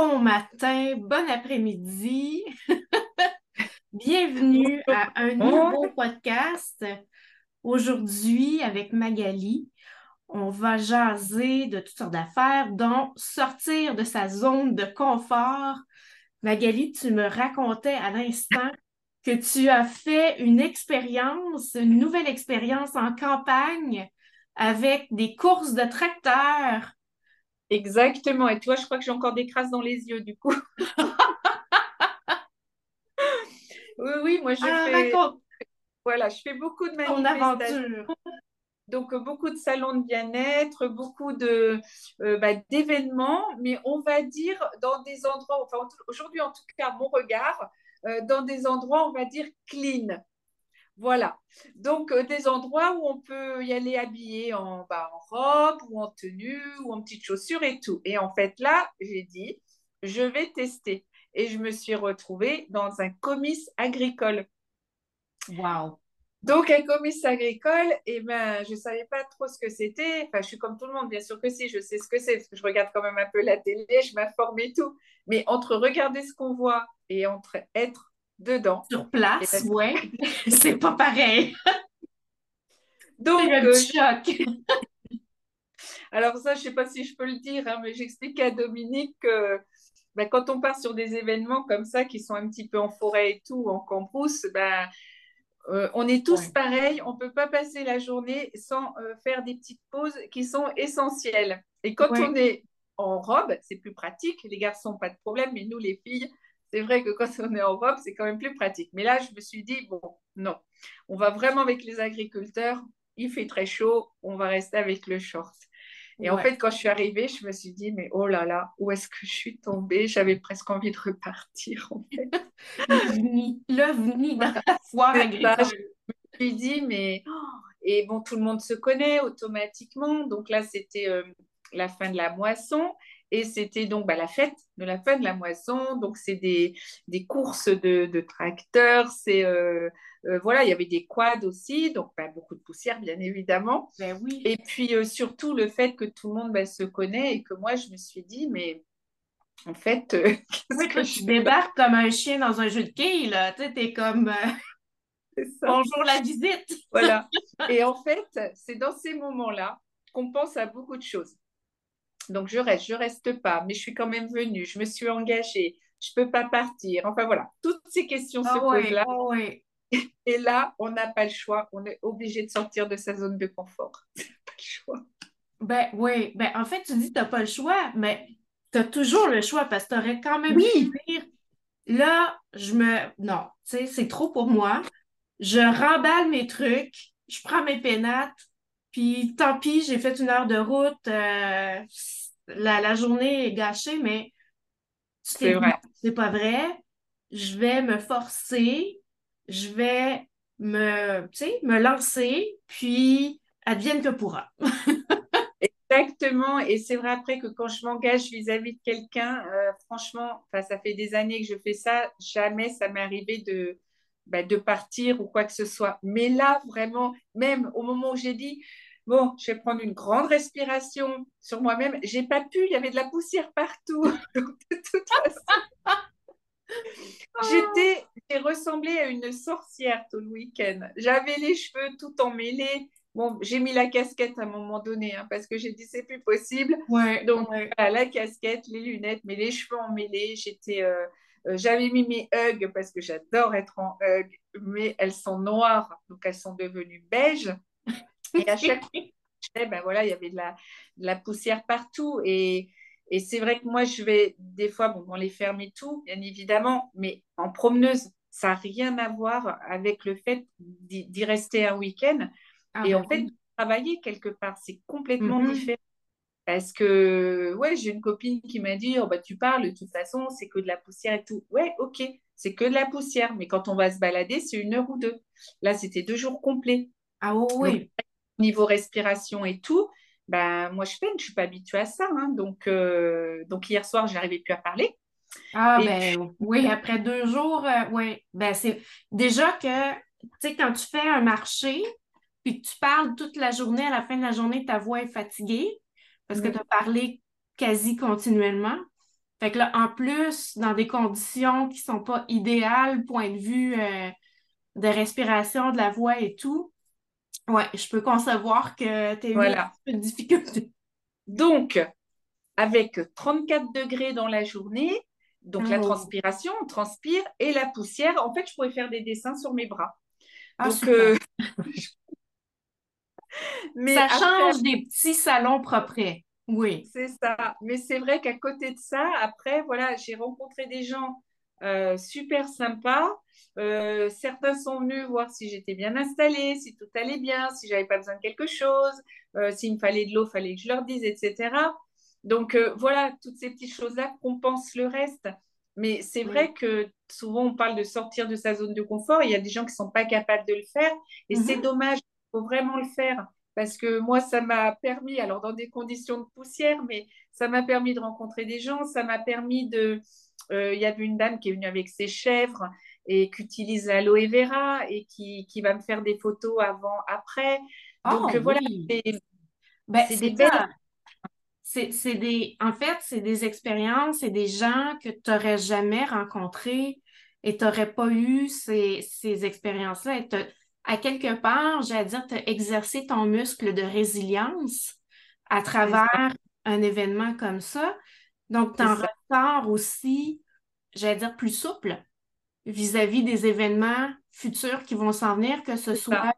Bon matin, bon après-midi. Bienvenue à un nouveau podcast. Aujourd'hui, avec Magali, on va jaser de toutes sortes d'affaires, dont sortir de sa zone de confort. Magali, tu me racontais à l'instant que tu as fait une expérience, une nouvelle expérience en campagne avec des courses de tracteurs. Exactement. Et toi, je crois que j'ai encore des crasses dans les yeux, du coup. oui, oui, moi je Ah, fais. raconte Voilà, je fais beaucoup de manifestations. Donc, beaucoup de salons de bien-être, beaucoup de, euh, bah, d'événements, mais on va dire dans des endroits, enfin aujourd'hui en tout cas, mon regard, euh, dans des endroits, on va dire clean. Voilà. Donc, euh, des endroits où on peut y aller habillé en, bah, en robe ou en tenue ou en petites chaussures et tout. Et en fait, là, j'ai dit, je vais tester. Et je me suis retrouvée dans un comice agricole. Wow. Donc, un comice agricole, eh ben, je ne savais pas trop ce que c'était. Enfin, je suis comme tout le monde, bien sûr que si, je sais ce que c'est, parce que je regarde quand même un peu la télé, je m'informe et tout. Mais entre regarder ce qu'on voit et entre être dedans, Sur place, ben, ouais. C'est pas pareil. Donc, petit choc. alors ça, je ne sais pas si je peux le dire, hein, mais j'explique à Dominique que ben, quand on part sur des événements comme ça, qui sont un petit peu en forêt et tout, en campus, ben, Euh, on est tous Ouais. pareils, on ne peut pas passer la journée sans euh, faire des petites pauses qui sont essentielles. Et quand Ouais. on est en robe, c'est plus pratique. Les garçons, pas de problème, mais nous, les filles, c'est vrai que quand on est en robe, c'est quand même plus pratique. Mais là, je me suis dit, bon, non, on va vraiment avec les agriculteurs, il fait très chaud, on va rester avec le short. Et en fait, quand je suis arrivée, je me suis dit, mais oh là là, où est-ce que je suis tombée? J'avais presque envie de repartir, en fait. L'OVNI, la foire agricole. je lui dis, mais. oh, Et bon, tout le monde se connaît automatiquement. Donc là, c'était euh, la fin de la moisson. Et c'était donc bah, la fête de la fin de la moisson. Donc, c'est des, des courses de, de tracteurs. C'est, euh, euh, voilà, il y avait des quads aussi. Donc, bah, beaucoup de poussière, bien évidemment. Ben oui. Et puis, euh, surtout, le fait que tout le monde bah, se connaît et que moi, je me suis dit, mais en fait, qu'est-ce Oui, que toi, je débarques comme un chien dans un jeu de quilles. Tu sais, t'es comme bonjour la visite. Voilà. Et en fait, c'est dans ces moments-là qu'on pense à beaucoup de choses. Donc, je reste, je reste pas, mais je suis quand même venue, je me suis engagée, je peux pas partir. Enfin, voilà, toutes ces questions se Ah posent ouais, là. ah ouais. Et là, on n'a pas le choix, on est obligé de sortir de sa zone de confort. pas le choix. Ben oui. Ben en fait, tu dis que t'as pas le choix, mais t'as toujours le choix parce que t'aurais quand même Oui, pu dire là, je me. Non, tu sais, c'est trop pour moi. Je remballe mes trucs, je prends mes pénates, puis tant pis, j'ai fait une heure de route, euh, la, la journée est gâchée, mais c'est vrai. c'est pas vrai, je vais me forcer, je vais me, me lancer, puis advienne que pourra. Exactement. Et c'est vrai après que quand je m'engage vis-à-vis de quelqu'un, euh, franchement, ça fait des années que je fais ça, jamais ça m'est arrivé de, bah, de partir ou quoi que ce soit. Mais là, vraiment, même au moment où j'ai dit, bon, je vais prendre une grande respiration sur moi-même, j'ai pas pu, il y avait de la poussière partout. Donc, de toute façon, j'étais, j'ai ressemblé à une sorcière tout le week-end. J'avais les cheveux tout emmêlés. Bon, j'ai mis la casquette à un moment donné, hein, parce que j'ai dit, c'est plus possible. Ouais, Donc, ouais. voilà, la casquette, les lunettes, mais les cheveux emmêlés. J'étais, euh, j'avais mis mes hugs parce que j'adore être en hug, mais elles sont noires, donc elles sont devenues beige. Et à chaque fois, je ben voilà, il y avait de la, de la poussière partout. Et, et c'est vrai que moi, je vais des fois, bon, dans les fermes et tout, bien évidemment, mais en promeneuse, ça n'a rien à voir avec le fait d'y rester un week-end. Ah Et ben en fait, travailler quelque part, c'est complètement Mhm. différent. Parce que, ouais, j'ai une copine qui m'a dit, oh, bah, tu parles, de toute façon, c'est que de la poussière et tout. Ouais, ok, c'est que de la poussière, mais quand on va se balader, c'est une heure ou deux. Là, c'était deux jours complets. Ah oui, Donc, niveau respiration et tout, ben, moi, je peine, je suis pas habituée à ça. hein. Donc, euh, donc, hier soir, je n'arrivais plus à parler. Ah Et puis, ben oui, après deux jours, euh, oui. Ben c'est déjà que, tu sais, quand tu fais un marché, puis que tu parles toute la journée, à la fin de la journée, ta voix est fatiguée parce que tu as parlé quasi continuellement. Fait que là, en plus, dans des conditions qui sont pas idéales, point de vue euh, de respiration, de la voix et tout, ouais, je peux concevoir que tu as eu Voilà. un peu de difficulté. Donc, avec 34 degrés dans la journée, donc la Oh. transpiration, on transpire, et la poussière, en fait, je pourrais faire des dessins sur mes bras. Ah, Donc, mais Ça après, change des petits salons propres. Oui. C'est ça. Mais c'est vrai qu'à côté de ça, après, voilà, j'ai rencontré des gens euh, super sympas. Euh, certains sont venus voir si j'étais bien installée, si tout allait bien, si j'avais pas besoin de quelque chose, euh, s'il me fallait de l'eau, fallait que je leur dise, etc. Donc euh, voilà, toutes ces petites choses-là compensent le reste. Mais c'est Oui. vrai que souvent on parle de sortir de sa zone de confort. Il y a des gens qui sont pas capables de le faire et Mhm. c'est dommage. Il faut vraiment le faire parce que moi, ça m'a permis, alors dans des conditions de poussière, mais ça m'a permis de rencontrer des gens, ça m'a permis de... euh, Il y avait une dame qui est venue avec ses chèvres et qui utilise l'aloe vera et qui, qui va me faire des photos avant, après. Donc Oh voilà, oui. c'est Ben, des belles... c'est des, en fait, c'est des expériences, c'est des gens que tu n'aurais jamais rencontrés et tu n'aurais pas eu ces, ces expériences-là. À quelque part, j'allais dire, tu as exercé ton muscle de résilience à travers un événement comme ça. Donc, tu en ressors aussi, j'allais dire, plus souple vis-à-vis des événements futurs qui vont s'en venir, que ce ça. soit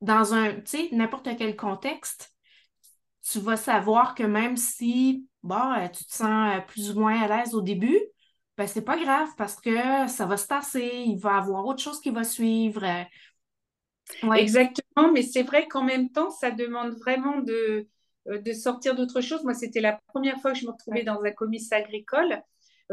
dans un, tu sais, n'importe quel contexte tu vas savoir que même si bon, euh, tu te sens euh, plus ou moins à l'aise au début, ben c'est pas grave parce que ça va se tasser, il va y avoir autre chose qui va suivre. Ouais. Exactement, mais c'est vrai qu'en même temps, ça demande vraiment de, euh, de sortir d'autre chose. Moi, c'était la première fois que je me retrouvais Ouais. dans un comice agricole.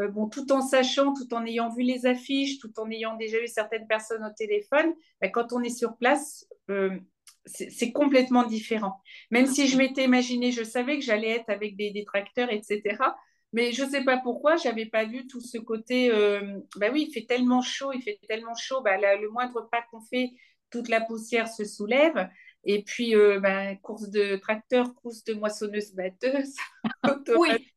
Euh, bon, tout en sachant, tout en ayant vu les affiches, tout en ayant déjà eu certaines personnes au téléphone, ben, quand on est sur place, euh, c'est complètement différent. Même si je m'étais imaginé, je savais que j'allais être avec des, des tracteurs, etc. Mais je ne sais pas pourquoi, je n'avais pas vu tout ce côté. Euh, bah oui, il fait tellement chaud, il fait tellement chaud. Bah, là, le moindre pas qu'on fait, toute la poussière se soulève. Et puis, euh, bah, course de tracteur, course de moissonneuse-batteuse, Oui,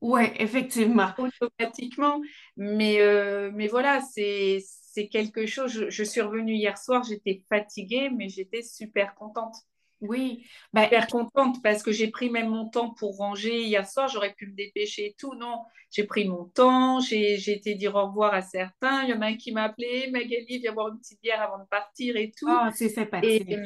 ouais, effectivement. automatiquement. Mais, euh, mais voilà, c'est c'est quelque chose. Je, je suis revenue hier soir, j'étais fatiguée, mais j'étais super contente. Oui. Ben, Super contente parce que j'ai pris même mon temps pour ranger hier soir. J'aurais pu me dépêcher et tout. Non, j'ai pris mon temps. J'ai j'ai été dire au revoir à certains. Il y en a un qui m'a appelé Magali, viens boire une petite bière avant de partir et tout. ah, c'est sympathique. et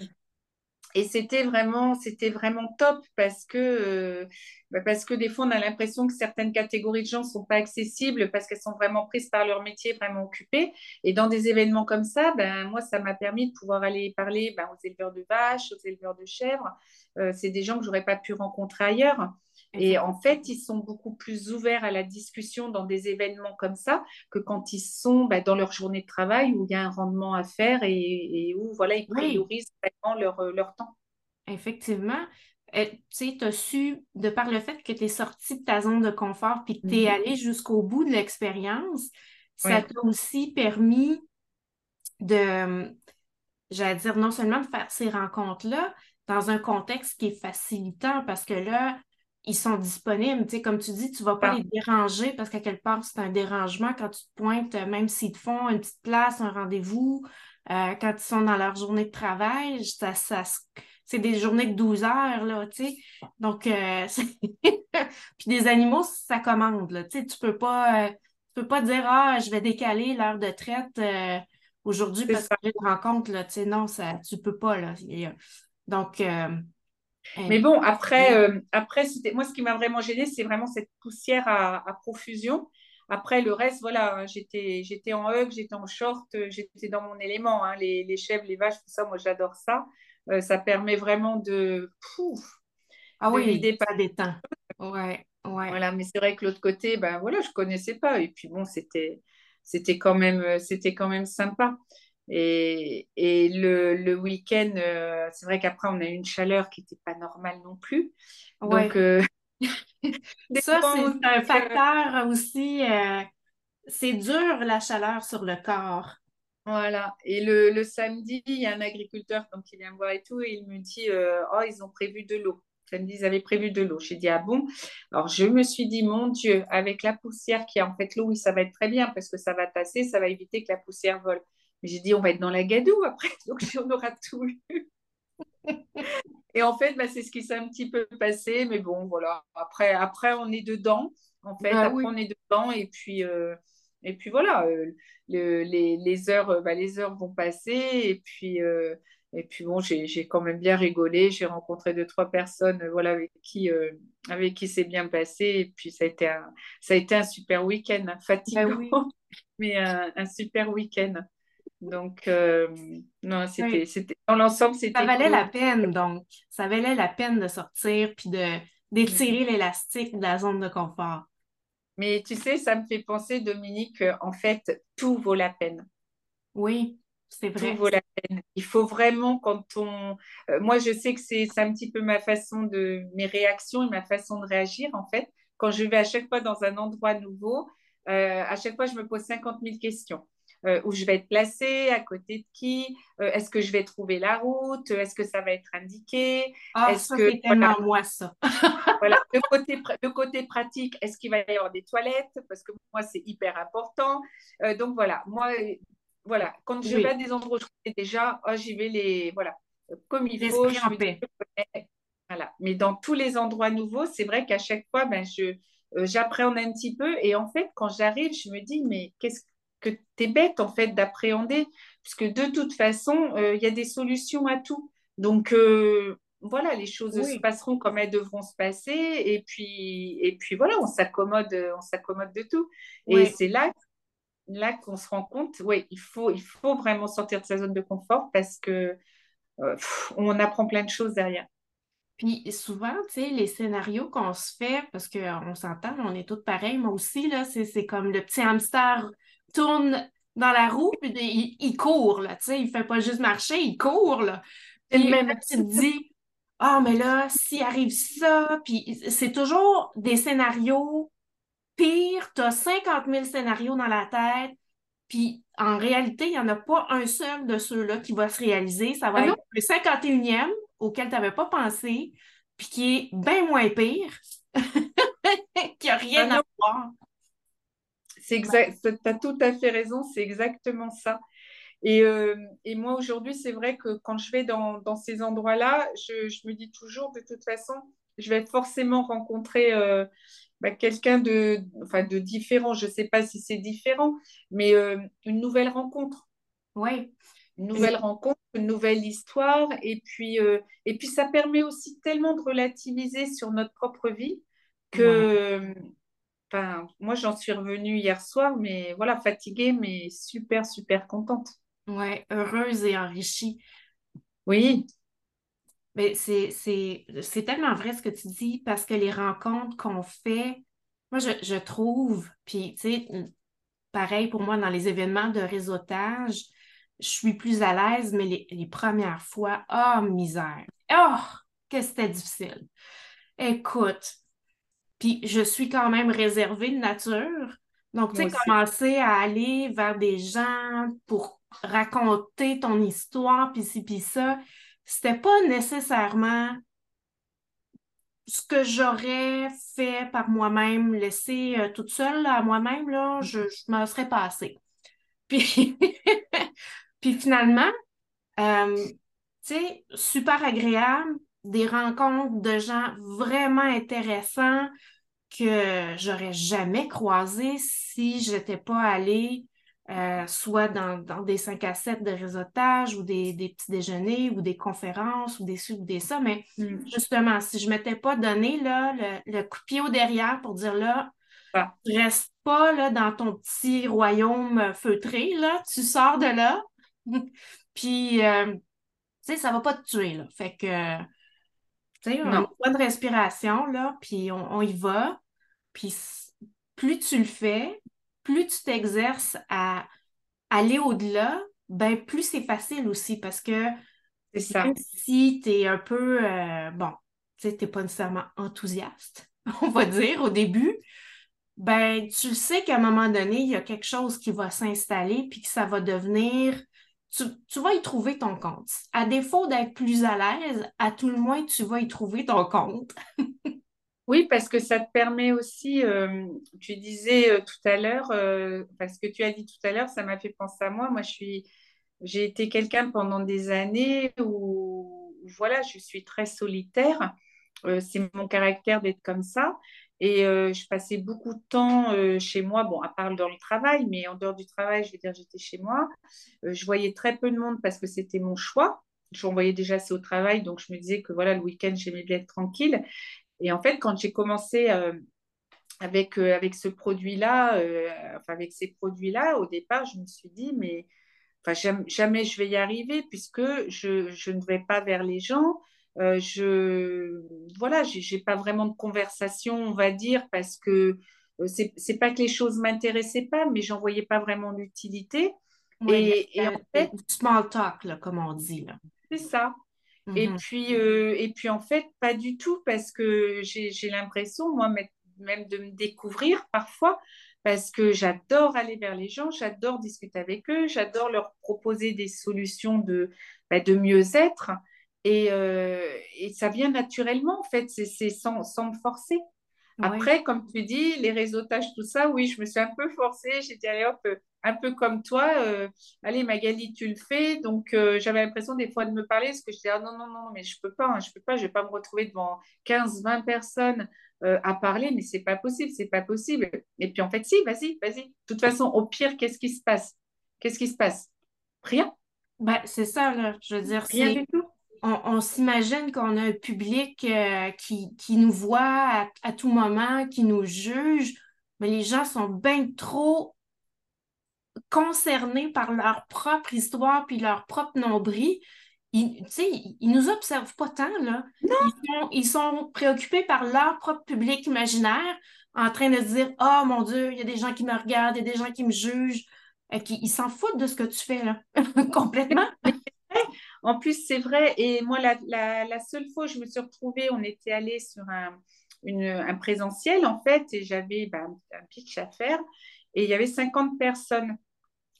c'était vraiment, c'était vraiment top parce que, euh, bah, parce que des fois, on a l'impression que certaines catégories de gens ne sont pas accessibles parce qu'elles sont vraiment prises par leur métier, vraiment occupées. Et dans des événements comme ça, ben, moi, ça m'a permis de pouvoir aller parler ben, aux éleveurs de vaches, aux éleveurs de chèvres. Euh, c'est des gens que j'aurais pas pu rencontrer ailleurs. Et en fait, ils sont beaucoup plus ouverts à la discussion dans des événements comme ça que quand ils sont bah, dans leur journée de travail où il y a un rendement à faire et, et où voilà, ils Oui, priorisent vraiment leur, euh, leur temps. effectivement. Euh, tu as su, de par le fait que tu es sorti de ta zone de confort puis que tu es Mhm. allé jusqu'au bout de l'expérience, ça Oui, t'a aussi permis de, j'allais dire, non seulement de faire ces rencontres-là dans un contexte qui est facilitant parce que là, ils sont disponibles. Tu sais, comme tu dis, tu ne vas pas ça, les déranger parce qu'à quelque part, c'est un dérangement quand tu te pointes, euh, même s'ils te font une petite place, un rendez-vous, euh, quand ils sont dans leur journée de travail, ça, c'est des journées de 12 heures, là, tu sais. Donc, euh, puis des animaux, ça commande, là. Tu sais, tu peux pas, euh, tu peux pas dire, ah, je vais décaler l'heure de traite. aujourd'hui parce que ça. j'ai une rencontre, là, tu sais, non, ça, tu peux pas, là. Donc, Mais euh, bon, après, euh, après c'était, moi, ce qui m'a vraiment gênée, c'est vraiment cette poussière à, à profusion. Après, le reste, voilà, hein, j'étais, j'étais en hug, j'étais en short, euh, j'étais dans mon élément. hein, les, les chèvres, les vaches, tout ça, moi, j'adore ça. Euh, ça permet vraiment de, pouf, ah de oui, ça détend. Ouais, ouais, Voilà, mais c'est vrai que l'autre côté, ben voilà, je connaissais pas. Et puis bon, c'était, c'était quand même, c'était quand même sympa. Et, et le, le week-end, euh, c'est vrai qu'après, on a eu une chaleur qui n'était pas normale non plus. Donc, euh, Ça, c'est un facteur aussi. euh, c'est dur, la chaleur sur le corps. voilà. Et le, le samedi, il y a un agriculteur donc, qui vient me voir et tout, et il me dit, oh, ils ont prévu de l'eau. Samedi, ils avaient prévu de l'eau. J'ai dit, ah bon? Alors, je me suis dit, mon Dieu, avec la poussière qui est en fait l'eau, oui, ça va être très bien parce que ça va tasser, ça va éviter que la poussière vole. Mais j'ai dit, on va être dans la gadoue après, donc on aura tout eu. Et en fait, bah, c'est ce qui s'est un petit peu passé. Mais bon, voilà. Après, après on est dedans. En fait, bah après, on est dedans. Et puis, euh, et puis voilà, euh, les, les, heures, bah, les heures vont passer. Et puis, euh, et puis bon, j'ai quand même bien rigolé. J'ai rencontré deux, trois personnes voilà, avec qui, avec qui c'est bien passé. Et puis, ça a été un, ça a été un super week-end, hein, fatigant, mais un, un super week-end. Donc, euh, non, c'était, c'était, dans l'ensemble, c'était. Ça valait la peine, donc. Ça valait la peine de sortir puis de, d'étirer mm. l'élastique de la zone de confort. Mais tu sais, ça me fait penser, Dominique, en fait, tout vaut la peine. Oui, c'est vrai. Tout vaut la peine. Il faut vraiment, quand on. Euh, moi, je sais que c'est, c'est un petit peu ma façon de. mes réactions et ma façon de réagir, en fait. Quand je vais à chaque fois dans un endroit nouveau, euh, à chaque fois, je me pose 50 000 questions. Euh, où je vais être placée, à côté de qui, euh, est-ce que je vais trouver la route, est-ce que ça va être indiqué, ah, est-ce que c'est tellement moi ça. voilà, le côté, le côté pratique, est-ce qu'il va y avoir des toilettes, parce que moi c'est hyper important. Euh, donc voilà, moi voilà, quand je vais à des endroits où je connais déjà, oh, j'y vais les voilà comme il faut. Je voilà. Mais dans tous les endroits nouveaux, c'est vrai qu'à chaque fois, ben, je, j'appréhende un petit peu. Et en fait, quand j'arrive, je me dis, mais qu'est-ce que tu es bête en fait d'appréhender, puisque de toute façon, euh, il y a des solutions à tout. Donc euh, voilà, les choses se passeront comme elles devront se passer, et puis, et puis voilà, on s'accommode, on s'accommode de tout. Et c'est là, là qu'on se rend compte, oui, il faut, il faut vraiment sortir de sa zone de confort parce que euh, on apprend plein de choses derrière. Puis souvent, tu sais, les scénarios qu'on se fait, parce qu'on s'entend, on est tous pareils, moi aussi, là, c'est comme le petit hamster tourne dans la roue, puis il, court, là, tu sais, il fait pas juste marcher, il court, là. Puis même tu te dis, ah, mais là, s'il arrive ça, puis c'est toujours des scénarios pires, tu as 50 000 scénarios dans la tête, puis en réalité, il n'y en a pas un seul de ceux-là qui va se réaliser. Ça va ah être le 51e auquel tu n'avais pas pensé, puis qui est bien moins pire, qui n'a rien ah à voir. C'est exact, tu as tout à fait raison, c'est exactement ça. Et, euh, et moi, aujourd'hui, c'est vrai que quand je vais dans, dans ces endroits-là, je, je, me dis toujours, de toute façon, je vais forcément rencontrer euh, bah, quelqu'un de, enfin, de différent. Je ne sais pas si c'est différent, mais euh, une nouvelle rencontre. Oui. Une nouvelle rencontre, une nouvelle histoire. Et puis, et puis, ça permet aussi tellement de relativiser sur notre propre vie que, Enfin, moi, j'en suis revenue hier soir, mais voilà, fatiguée, mais super, super contente. Ouais, heureuse et enrichie. Oui. Mais c'est tellement vrai ce que tu dis parce que les rencontres qu'on fait, moi, je, trouve, puis tu sais, pareil pour moi dans les événements de réseautage, je suis plus à l'aise, mais les, les, premières fois, oh misère, oh, que c'était difficile. Écoute, puis je suis quand même réservée de nature. Donc, tu sais, commencer à aller vers des gens pour raconter ton histoire, puis ci, puis ça, c'était pas nécessairement ce que j'aurais fait par moi-même, laissé euh, toute seule à moi-même, là, je, je me serais passée. Puis, puis finalement, euh, tu sais, super agréable, des rencontres de gens vraiment intéressants que j'aurais jamais croisés si je n'étais pas allée euh, soit dans, des 5 à 7 de réseautage ou des, petits déjeuners ou des conférences ou des ci ou des ça. Mais mm. justement, si je ne m'étais pas donné là, le, coup de pied au derrière pour dire là, ah. reste pas là, dans ton petit royaume feutré, là, tu sors de là. Puis, euh, tu sais, ça ne va pas te tuer. Là. Fait que tu sais, on de respiration, là, puis on, y va. Puis plus tu le fais, plus tu t'exerces à aller au-delà, ben plus c'est facile aussi parce que même si tu es un peu, euh, bon, tu sais, pas nécessairement enthousiaste, on va dire, au début, ben tu le sais qu'à un moment donné, il y a quelque chose qui va s'installer puis que ça va devenir tu, vas y trouver ton compte. À défaut d'être plus à l'aise, à tout le moins, tu vas y trouver ton compte. oui, parce que ça te permet aussi, euh, tu disais euh, tout à l'heure, euh, parce que tu as dit tout à l'heure, ça m'a fait penser à moi. Moi, je suis, j'ai été quelqu'un pendant des années où, voilà, je suis très solitaire. c'est mon caractère d'être comme ça. Et euh, je passais beaucoup de temps euh, chez moi, bon, à part dans le travail, mais en dehors du travail, je veux dire, j'étais chez moi. Euh, je voyais très peu de monde parce que c'était mon choix. Je voyais déjà assez au travail, donc je me disais que voilà, le week-end, j'aimais bien être tranquille. Et en fait, quand j'ai commencé avec, avec ce produit-là, enfin avec ces produits-là, au départ, je me suis dit, mais enfin, jamais, jamais je vais y arriver puisque je, je ne vais pas vers les gens. Euh, je voilà, j'ai pas vraiment de conversation, on va dire, parce que euh, c'est pas que les choses m'intéressaient pas, mais j'en voyais pas vraiment l'utilité. et, en fait, small talk, là, comme on dit. C'est ça. Et mhm. puis euh, et puis en fait, pas du tout, parce que j'ai l'impression, moi, même de me découvrir parfois, parce que j'adore aller vers les gens, j'adore discuter avec eux, j'adore leur proposer des solutions de, bah, de mieux-être. Euh, et, ça vient naturellement, en fait, c'est sans, sans, me forcer. Après, comme tu dis, les réseautages, tout ça, oui, je me suis un peu forcée. J'ai dit, allez hop, un peu comme toi, euh, allez Magali, tu le fais. Donc, euh, j'avais l'impression des fois de me parler, parce que je disais, ah, non, non, non, mais je peux pas, hein, je peux pas, je vais pas me retrouver devant 15, 20 personnes à parler, mais c'est pas possible, c'est pas possible. Et puis, en fait, si, vas-y, vas-y. De toute façon, au pire, qu'est-ce qui se passe? Qu'est-ce qui se passe? Rien. Ben, c'est ça, là. Je veux dire, Rien du tout on, s'imagine qu'on a un public euh, qui, nous voit à, tout moment, qui nous juge, mais les gens sont bien trop concernés par leur propre histoire puis leur propre nombril. Ils, ils nous observent pas tant, là. Ils sont, préoccupés par leur propre public imaginaire, en train de se dire Oh mon Dieu, il y a des gens qui me regardent, il y a des gens qui me jugent. Et ils s'en foutent de ce que tu fais, là, complètement. En plus, c'est vrai. Et moi, la, seule fois où je me suis retrouvée, on était allé sur un, un, présentiel, en fait, et j'avais bah, un pitch à faire. Et il y avait 50 personnes.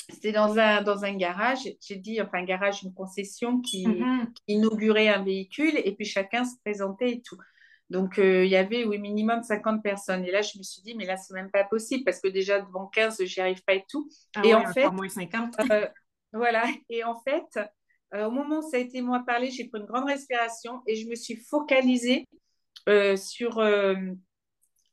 C'était dans un, dans un garage, j'ai dit, enfin un garage, une concession qui, mm-hmm. inaugurait un véhicule et puis chacun se présentait et tout. Donc, euh, il y avait oui, minimum 50 personnes. Et là, je me suis dit, mais là, c'est même pas possible parce que déjà, devant 15, j'y arrive pas et tout. Ah et en fait, moins 50. Euh, voilà. Et en fait, euh, au moment où ça a été moi parler, j'ai pris une grande respiration et je me suis focalisée euh, sur. Euh,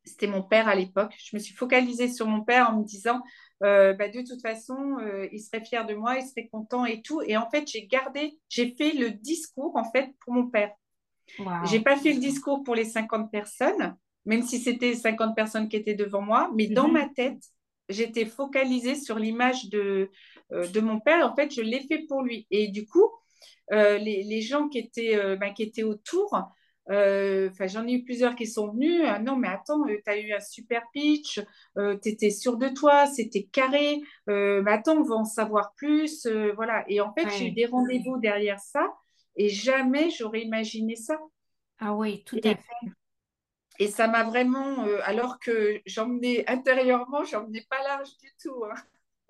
c'était mon père à l'époque. Je me suis focalisée sur mon père en me disant bah, de toute façon, il serait fier de moi, il serait content et tout. Et en fait, j'ai gardé, j'ai fait le discours en fait pour mon père. Je J'ai pas fait le discours pour les 50 personnes, même si c'était 50 personnes qui étaient devant moi, mais dans mhm. ma tête, j'étais focalisée sur l'image de, euh, de mon père. En fait, je l'ai fait pour lui. Et du coup, euh, les, gens qui étaient, euh, bah, qui étaient autour, j'en ai eu plusieurs qui sont venus. Ah non, mais attends, tu as eu un super pitch, tu étais sûr de toi, c'était carré. mais attends, on va en savoir plus. voilà. Et en fait, j'ai eu des rendez-vous derrière ça et jamais j'aurais imaginé ça. Ah oui, tout à fait. Et ça m'a vraiment, alors que j'emmenais intérieurement, j'emmenais pas large du tout. Hein.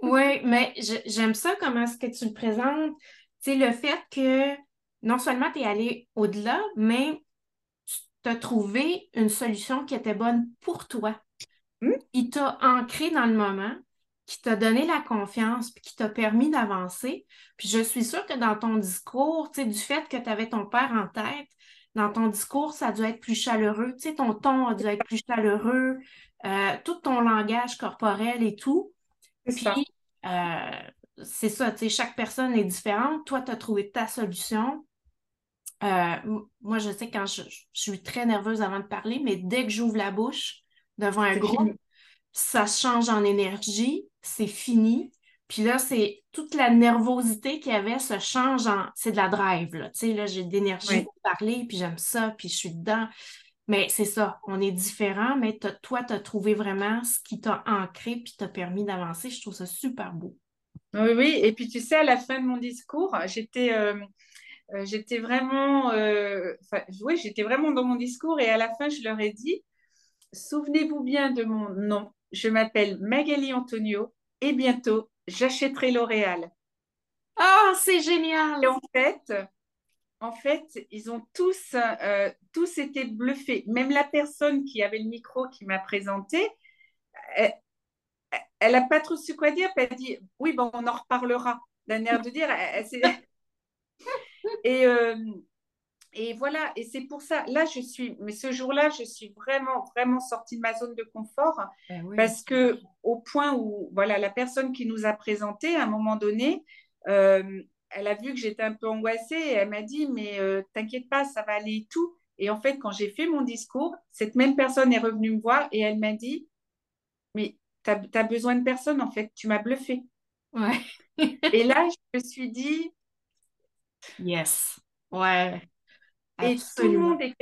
Oui, mais j'aime ça comment est-ce que tu le présentes? C'est le fait que non seulement tu es allé au-delà, mais tu as trouvé une solution qui était bonne pour toi. Hmm? Il t'a ancré dans le moment, qui t'a donné la confiance, puis qui t'a permis d'avancer. Puis je suis sûre que dans ton discours, tu sais, du fait que tu avais ton père en tête, dans ton discours, ça a dû être plus chaleureux. Tu sais, ton ton a dû être plus chaleureux, euh, tout ton langage corporel et tout. Puis, euh, c'est ça, tu sais, chaque personne est différente. Toi, tu as trouvé ta solution. Euh, moi, je sais quand je, suis très nerveuse avant de parler, mais dès que j'ouvre la bouche devant un groupe, ça change en énergie, c'est fini. Puis là, c'est toute la nervosité qu'il y avait se change en. C'est de la drive, là. Tu sais, là, j'ai de l'énergie pour parler, puis j'aime ça, puis je suis dedans. Mais c'est ça, on est différents, mais toi, tu as trouvé vraiment ce qui t'a ancré puis t'a permis d'avancer. Je trouve ça super beau. Oui, oui. Et puis, tu sais, à la fin de mon discours, j'étais euh, euh, j'étais vraiment, euh, oui, j'étais vraiment dans mon discours et à la fin, je leur ai dit, souvenez-vous bien de mon nom. Je m'appelle Magali Antonio et bientôt, j'achèterai L'Oréal. Ah, c'est génial! Et en fait, en fait, ils ont tous, euh, tous été bluffés. Même la personne qui avait le micro qui m'a présenté, elle n'a pas trop su quoi dire. Elle dit Oui, bon, on en reparlera. D'un air de dire. et, euh, et voilà. Et c'est pour ça. Là, je suis. Mais ce jour-là, je suis vraiment, vraiment sortie de ma zone de confort. Ben parce que, au point où, voilà, la personne qui nous a présenté, à un moment donné, euh, elle a vu que j'étais un peu angoissée et elle m'a dit Mais euh, t'inquiète pas, ça va aller et tout. Et en fait, quand j'ai fait mon discours, cette même personne est revenue me voir et elle m'a dit Mais tu as, besoin de personne, en fait, tu m'as bluffé. Ouais. et là, je me suis dit. Yes. Ouais. Et tout le, monde est,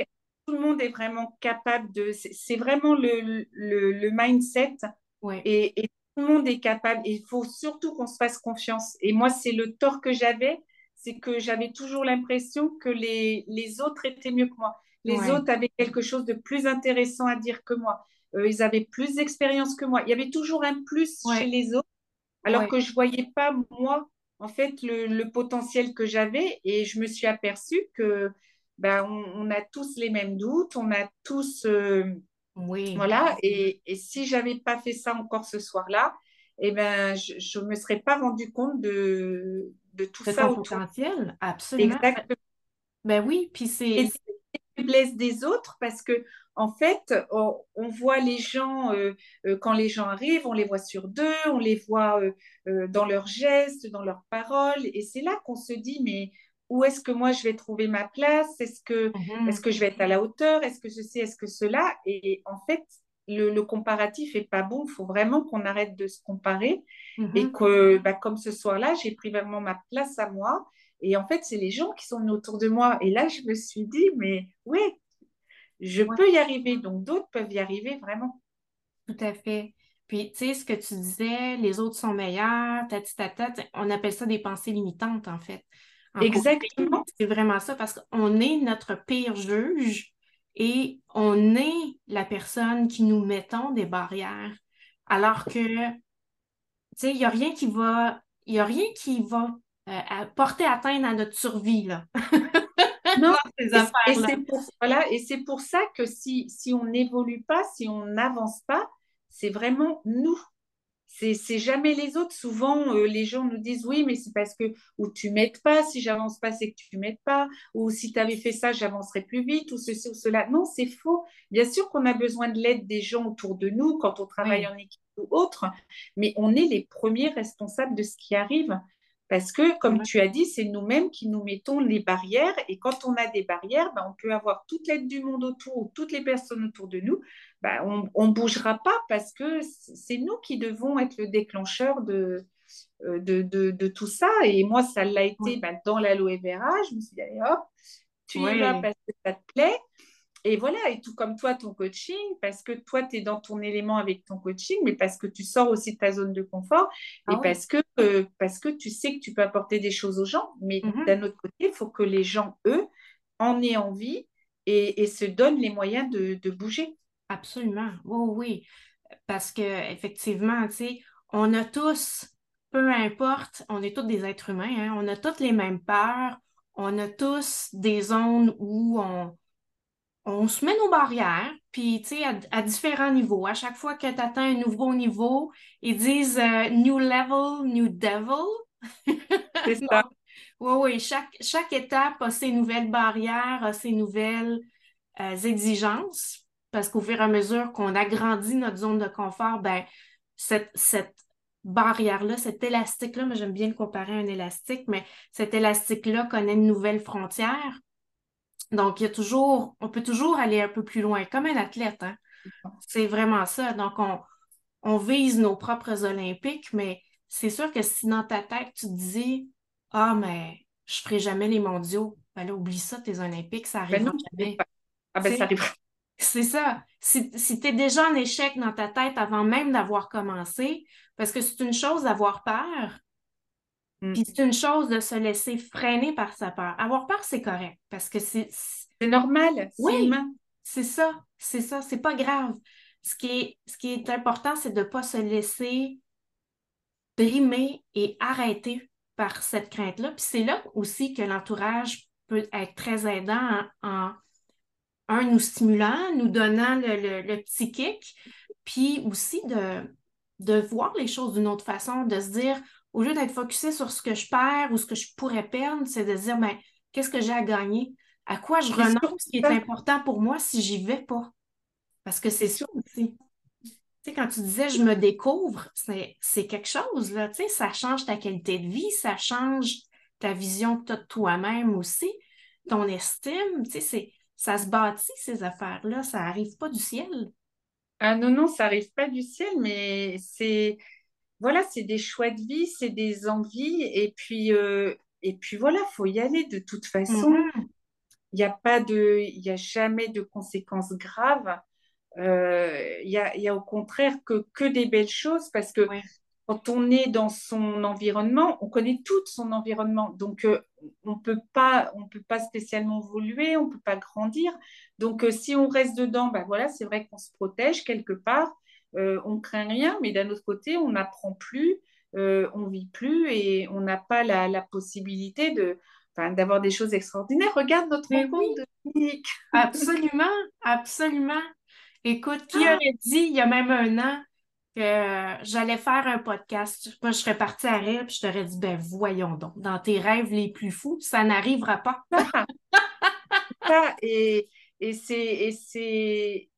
tout le monde est vraiment capable de. C'est vraiment le, le, le mindset. Ouais. Et, et, tout le monde est capable. il faut surtout qu'on se fasse confiance. Et moi, c'est le tort que j'avais, c'est que j'avais toujours l'impression que les, les, autres étaient mieux que moi. Les autres avaient quelque chose de plus intéressant à dire que moi. Euh, ils avaient plus d'expérience que moi. Il y avait toujours un plus chez les autres, alors que je ne voyais pas, moi, en fait, le, potentiel que j'avais. Et je me suis aperçue que ben, on, a tous les mêmes doutes, on a tous. Euh, oui. Voilà. Et, et si je n'avais pas fait ça encore ce soir-là, eh ben, je ne me serais pas rendu compte de, de tout ça. Ton potentiel, absolument. Exactement. Ben oui, puis c'est. faiblesse des autres parce que en fait, on, voit les gens, euh, euh, quand les gens arrivent, on les voit sur deux, on les voit euh, dans leurs gestes, dans leurs paroles, et c'est là qu'on se dit, mais où est-ce que moi je vais trouver ma place? Est-ce que, est que je vais être à la hauteur? Est-ce que ceci, est-ce que cela? Et en fait, le, comparatif est pas bon. Il faut vraiment qu'on arrête de se comparer mm-hmm. et que, bah, comme ce soir-là, j'ai pris vraiment ma place à moi. Et en fait, c'est les gens qui sont autour de moi. Et là, je me suis dit, mais oui, je peux y arriver, donc d'autres peuvent y arriver vraiment. Tout à fait. Puis, tu sais, ce que tu disais, les autres sont meilleurs, tati tata, on appelle ça des pensées limitantes, en fait. Exactement. C'est vraiment ça, parce qu'on est notre pire juge et on est la personne qui nous mettons des barrières. Alors que, tu sais, il n'y a rien qui va, il a rien qui va euh, porter atteinte à notre survie, là. Non, et c'est pour, voilà, et c'est pour ça que si, si on n'évolue pas, si on n'avance pas, c'est vraiment nous. C'est jamais les autres. Souvent, euh, les gens nous disent oui, mais c'est parce que ou tu m'aides pas. Si j'avance pas, c'est que tu m'aides pas. Ou si tu avais fait ça, j'avancerais plus vite. Ou ceci ou cela. Non, c'est faux. Bien sûr qu'on a besoin de l'aide des gens autour de nous quand on travaille en équipe ou autre, mais on est les premiers responsables de ce qui arrive. Parce que, comme tu as dit, c'est nous-mêmes qui nous mettons les barrières. Et quand on a des barrières, ben, on peut avoir toute l'aide du monde autour ou toutes les personnes autour de nous. Ben, on ne bougera pas parce que c'est nous qui devons être le déclencheur de, euh, de, de, tout ça. Et moi, ça l'a été ben, dans l'aloe vera. Je me suis dit, allez hop, tu y vas parce que ça te plaît. Et voilà, et tout comme toi, ton coaching, parce que toi, tu es dans ton élément avec ton coaching, mais parce que tu sors aussi de ta zone de confort et ah parce, que, euh, parce que tu sais que tu peux apporter des choses aux gens. Mais mm-hmm. d'un autre côté, il faut que les gens, eux, en aient envie et, se donnent les moyens de, bouger. Absolument. Oui, oui. Parce qu'effectivement, tu sais, on a tous, peu importe, on est tous des êtres humains, hein, on a toutes les mêmes peurs, on a tous des zones où on on se met nos barrières, puis tu sais, à, différents niveaux. À chaque fois que tu atteins un nouveau niveau, ils disent euh, New level, new devil. C'est ça. Oui, oui, chaque, chaque étape a ses nouvelles barrières, a ses nouvelles euh, exigences, parce qu'au fur et à mesure qu'on agrandit notre zone de confort, ben, cette, cette barrière-là, cet élastique-là, moi j'aime bien le comparer à un élastique, mais cet élastique-là connaît une nouvelle frontière. Donc, il y a toujours, on peut toujours aller un peu plus loin, comme un athlète. Hein? C'est vraiment ça. Donc, on, vise nos propres Olympiques, mais c'est sûr que si dans ta tête, tu te dis Ah, mais je ne ferai jamais les mondiaux, ben là, oublie ça, tes Olympiques, ça ben arrive jamais. Ah ben, ça arrive. C'est ça. Si, si tu es déjà en échec dans ta tête avant même d'avoir commencé, parce que c'est une chose d'avoir peur, Mm. Puis c'est une chose de se laisser freiner par sa peur. Avoir peur, c'est correct parce que c'est. C'est normal. Oui, c'est ça. C'est ça. C'est pas grave. Ce qui est, ce qui est important, c'est de ne pas se laisser brimer et arrêter par cette crainte-là. Puis c'est là aussi que l'entourage peut être très aidant en, un, nous stimulant, nous donnant le, petit kick, puis aussi de, de voir les choses d'une autre façon, de se dire, au lieu d'être focusé sur ce que je perds ou ce que je pourrais perdre, c'est de se dire, ben, qu'est-ce que j'ai à gagner? À quoi je renonce, ce qui est important pour moi si j'y vais pas? Parce que c'est ça aussi. Tu sais, quand tu disais je me découvre, c'est quelque chose, là. Tu sais, ça change ta qualité de vie, ça change ta vision que tu as de toi-même aussi, ton estime. Tu sais, ça se bâtit, ces affaires-là. Ça n'arrive pas du ciel. Ah non, non, ça n'arrive pas du ciel, mais c'est voilà, c'est des choix de vie, c'est des envies, et puis, euh, et puis voilà, faut y aller de toute façon. Mm-hmm. Il n'y a pas de, il a jamais de conséquences graves. Euh, il y, a, y, a, au contraire que, que des belles choses parce que quand on est dans son environnement, on connaît tout son environnement. Donc, euh, on peut pas, on peut pas spécialement évoluer, on peut pas grandir. Donc, euh, si on reste dedans, ben voilà, c'est vrai qu'on se protège quelque part. Euh, on craint rien, mais d'un autre côté, on n'apprend plus, on vit plus et on n'a pas la, la, possibilité de, d'avoir des choses extraordinaires. Regarde notre rencontre oui. Absolument, absolument. Écoute, qui ah! aurait dit il y a même un an que j'allais faire un podcast? Moi, je serais partie à rire puis je t'aurais dit, ben voyons donc, dans tes rêves les plus fous, ça n'arrivera pas. et, et c'est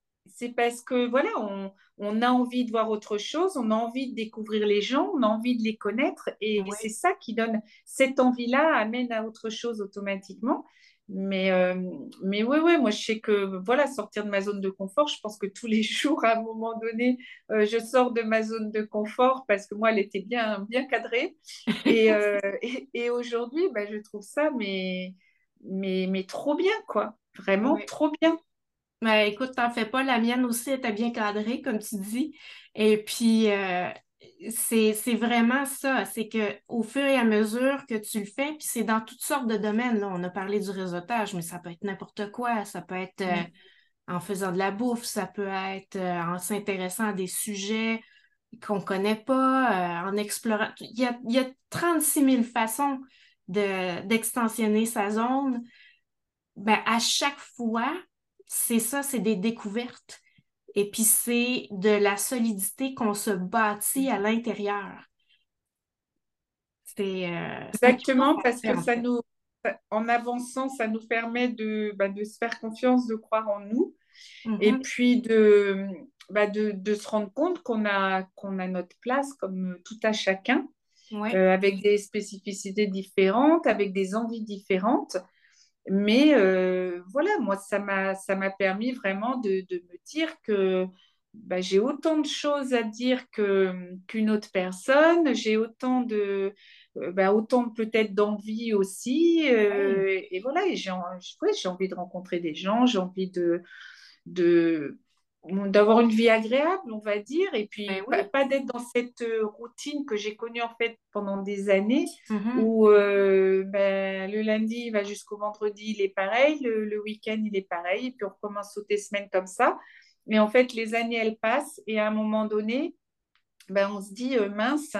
parce que, voilà, on, on, a envie de voir autre chose, on a envie de découvrir les gens, on a envie de les connaître et c'est ça qui donne cette envie-là, amène à autre chose automatiquement. Mais, euh, mais ouais, moi je sais que voilà, sortir de ma zone de confort, je pense que tous les jours, à un moment donné, euh, je sors de ma zone de confort parce que moi, elle était bien, bien cadrée. Et, euh, et, aujourd'hui, bah, je trouve ça mais, mais, mais trop bien, quoi. Vraiment trop bien. Mais écoute, t'en fais pas, la mienne aussi était bien cadrée, comme tu dis. Et puis, c'est vraiment ça, c'est qu'au fur et à mesure que tu le fais, puis c'est dans toutes sortes de domaines, là, on a parlé du réseautage, mais ça peut être n'importe quoi, ça peut être euh, en faisant de la bouffe, ça peut être euh, en s'intéressant à des sujets qu'on ne connaît pas, euh, en explorant. Il y a, il y a 36 000 façons d'extensionner sa zone. Ben, à chaque fois, c'est ça, c'est des découvertes. Et puis c'est de la solidité qu'on se bâtit à l'intérieur. C'est euh, exactement parce que ça nous, en avançant, ça nous permet de, bah, de se faire confiance, de croire en nous, et mm-hmm. puis de, bah, de, de, se rendre compte qu'on a, qu'on a notre place comme tout à chacun, euh, avec des spécificités différentes, avec des envies différentes. Mais euh, voilà, moi, ça m'a, ça m'a permis vraiment de, de, me dire que bah, j'ai autant de choses à dire que, qu'une autre personne, j'ai autant de, euh, bah, autant peut-être d'envie aussi. Euh, et voilà, j'ai, j'ai envie de rencontrer des gens, j'ai envie de, de, d'avoir une vie agréable, on va dire, et puis ben pas, d'être dans cette euh, routine que j'ai connue en fait pendant des années, mm-hmm. où euh, ben, le lundi va jusqu'au vendredi, il est pareil, le, week-end, il est pareil, et puis on recommence sauter semaine comme ça. Mais en fait, les années, elles passent, et à un moment donné, ben, on se dit, euh, mince,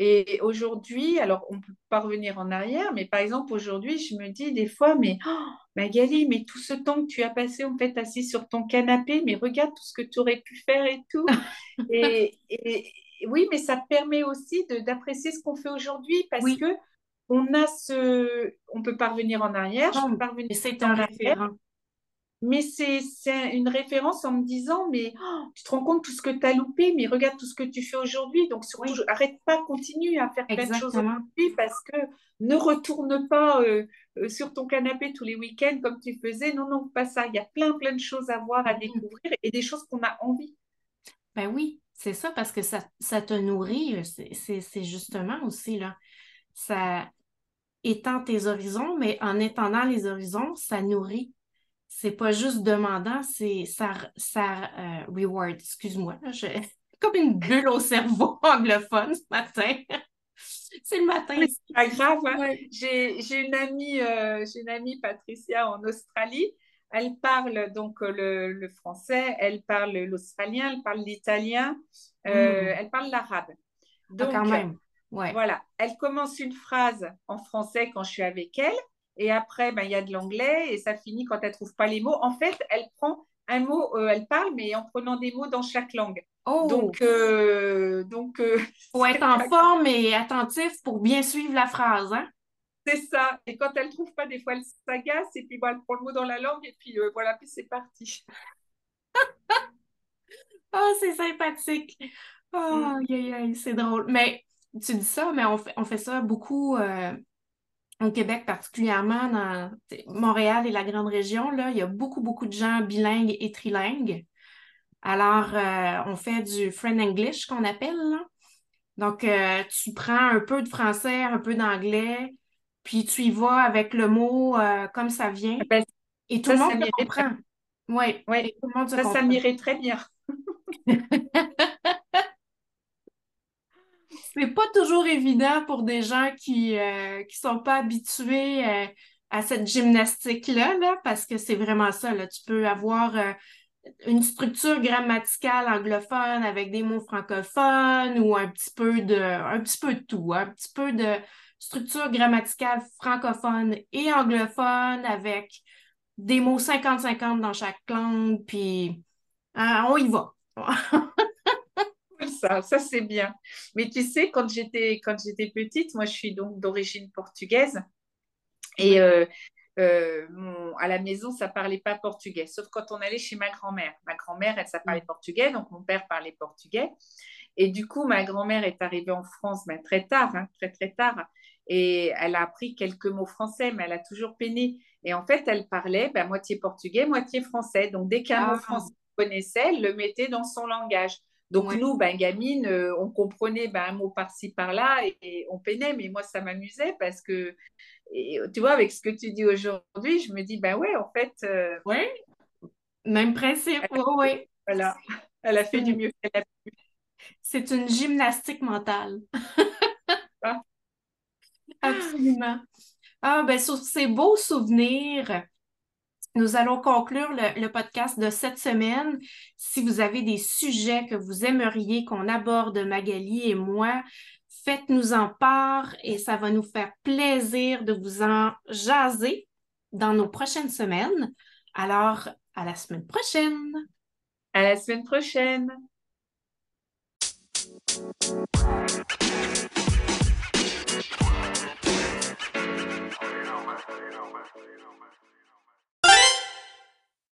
et aujourd'hui, alors on ne peut pas revenir en arrière, mais par exemple, aujourd'hui, je me dis des fois, mais oh, Magali, mais tout ce temps que tu as passé en fait assis sur ton canapé, mais regarde tout ce que tu aurais pu faire et tout. et, oui, mais ça permet aussi d'apprécier ce qu'on fait aujourd'hui parce que on a ce, on peut pas revenir en arrière. je peux pas revenir c'est un référent mais c'est une référence en me disant, mais oh, tu te rends compte tout ce que tu as loupé, mais regarde tout ce que tu fais aujourd'hui. Donc, surtout, arrête pas, continue à faire plein de choses aujourd'hui parce que ne retourne pas euh, euh, sur ton canapé tous les week-ends comme tu faisais. Non, non, pas ça. Il y a plein, plein de choses à voir, à découvrir et des choses qu'on a envie. Ben oui, c'est ça parce que ça, ça te nourrit. Euh, c'est justement aussi, là. Ça étend tes horizons, mais en étendant les horizons, ça nourrit c'est pas juste demandant, c'est ça, ça euh, reward. Excuse-moi, j'ai comme une bulle au cerveau anglophone ce matin. c'est le matin. C'est pas grave. Hein. J'ai une amie, euh, j'ai une amie Patricia en Australie. Elle parle donc le, le français, elle parle l'australien, elle parle l'italien, euh, hmm. elle parle l'arabe. Ah, donc, quand même. Ouais. Voilà, elle commence une phrase en français quand je suis avec elle, et après, ben, il y a de l'anglais, et ça finit quand elle trouve pas les mots. En fait, elle prend un mot, euh, elle parle, mais en prenant des mots dans chaque langue. Oh! Donc, euh, donc euh, Faut être en forme et attentif pour bien suivre la phrase, hein? c'est ça. Et quand elle trouve pas, des fois, elle s'agace, et puis bon, elle prend le mot dans la langue, et puis euh, voilà, puis c'est parti. Oh, c'est sympathique. Oh, Mm. aïe, c'est drôle. Mais tu dis ça, mais on fait, on fait ça beaucoup euh, au Québec, particulièrement dans Montréal et la grande région. Là, il y a beaucoup, beaucoup de gens bilingues et trilingues. Alors, euh, on fait du friend English qu'on appelle. là. Donc, euh, tu prends un peu de français, un peu d'anglais, puis tu y vas avec le mot euh, comme ça vient. Ben, Et tout ça, le ça monde m'irait comprend. Oui, Ouais. tout le monde se Ça, ça comprend. m'irait très bien. C'est pas toujours évident pour des gens qui euh, qui sont pas habitués euh, à cette gymnastique-là, là, parce que c'est vraiment ça, là. Tu peux avoir euh, une structure grammaticale anglophone avec des mots francophones ou un petit peu de un petit peu de tout, hein. un petit peu de structure grammaticale francophone et anglophone avec des mots 50-50 dans chaque langue, puis hein, on y va. Ça, ça c'est bien. Mais tu sais, quand j'étais quand j'étais petite, moi je suis donc d'origine portugaise et euh, euh, mon- à la maison ça parlait pas portugais, sauf quand on allait chez ma grand-mère. Ma grand-mère, elle, ça parlait portugais, donc mon père parlait portugais. Et du coup, ma grand-mère est arrivée en France ben, très tard, hein, très très tard, et elle a appris quelques mots français, mais elle a toujours peiné. Et en fait, elle parlait ben, moitié portugais, moitié français. Donc dès qu'un Ah. mot français qu'elle connaissait, elle le mettait dans son langage. Donc Ouais. nous, ben, gamines, euh, on comprenait ben, un mot par-ci, par-là et, et on peinait, mais moi, ça m'amusait parce que, et, tu vois, avec ce que tu dis aujourd'hui, je me dis, ben ouais, en fait, euh, même principe. Oui, oui. voilà, elle a fait du mieux qu'elle a pu. C'est une gymnastique mentale. Ah. Absolument. Ah, ben, sur ces beaux souvenirs, nous allons conclure le, podcast de cette semaine. Si vous avez des sujets que vous aimeriez qu'on aborde, Magali et moi, faites-nous en part et ça va nous faire plaisir de vous en jaser dans nos prochaines semaines. Alors, à la semaine prochaine! À la semaine prochaine.